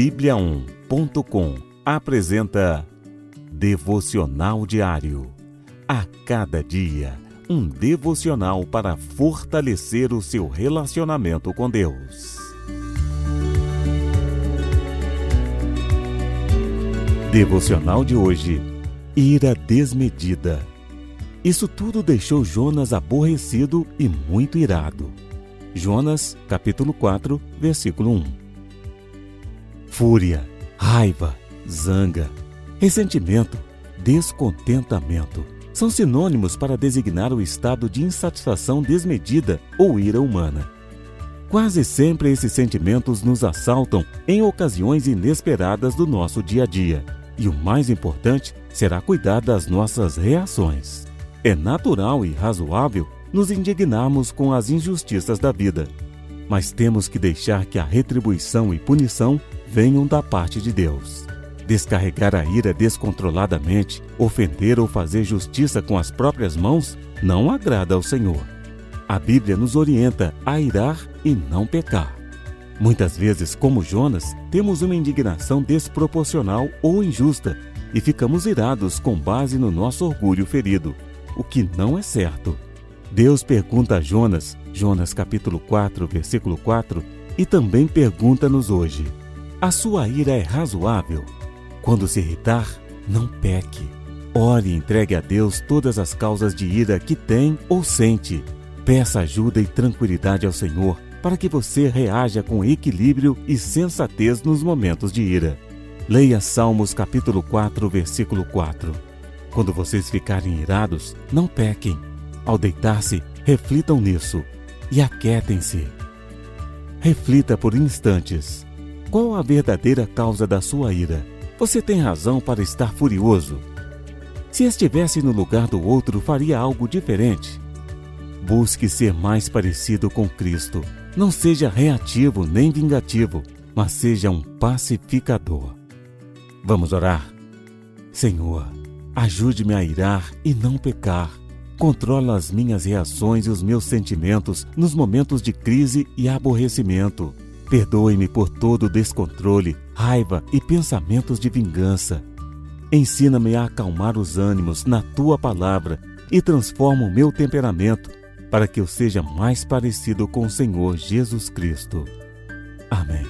Bíblia1.com apresenta Devocional Diário. A cada dia, um devocional para fortalecer o seu relacionamento com Deus. Devocional de hoje: Ira desmedida. Isso tudo deixou Jonas aborrecido e muito irado. Jonas, capítulo 4, versículo 1. Fúria, raiva, zanga, ressentimento, descontentamento são sinônimos para designar o estado de insatisfação desmedida ou ira humana. Quase sempre esses sentimentos nos assaltam em ocasiões inesperadas do nosso dia a dia, e o mais importante será cuidar das nossas reações. É natural e razoável nos indignarmos com as injustiças da vida. Mas temos que deixar que a retribuição e punição venham da parte de Deus. Descarregar a ira descontroladamente, ofender ou fazer justiça com as próprias mãos não agrada ao Senhor. A Bíblia nos orienta a irar e não pecar. Muitas vezes, como Jonas, temos uma indignação desproporcional ou injusta e ficamos irados com base no nosso orgulho ferido, o que não é certo. Deus pergunta a Jonas, Jonas capítulo 4, versículo 4, e também pergunta-nos hoje: A sua ira é razoável? Quando se irritar, não peque. Ore e entregue a Deus todas as causas de ira que tem ou sente. Peça ajuda e tranquilidade ao Senhor para que você reaja com equilíbrio e sensatez nos momentos de ira. Leia Salmos capítulo 4, versículo 4. Quando vocês ficarem irados, não pequem ao deitar-se, reflitam nisso e aquietem-se. Reflita por instantes. Qual a verdadeira causa da sua ira? Você tem razão para estar furioso. Se estivesse no lugar do outro, faria algo diferente. Busque ser mais parecido com Cristo. Não seja reativo nem vingativo, mas seja um pacificador. Vamos orar. Senhor, ajude-me a irar e não pecar Controla as minhas reações e os meus sentimentos nos momentos de crise e aborrecimento. Perdoe-me por todo descontrole, raiva e pensamentos de vingança. Ensina-me a acalmar os ânimos na tua palavra e transforma o meu temperamento para que eu seja mais parecido com o Senhor Jesus Cristo. Amém.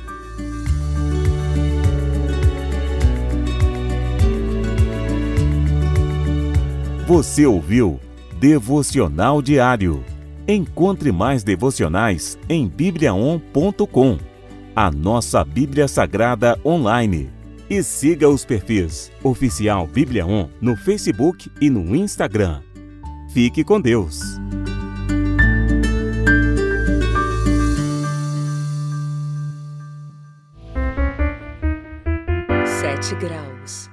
Você ouviu? Devocional Diário. Encontre mais devocionais em bibliaon.com, a nossa Bíblia Sagrada online. E siga os perfis Oficial Bíblia On no Facebook e no Instagram. Fique com Deus. Sete graus.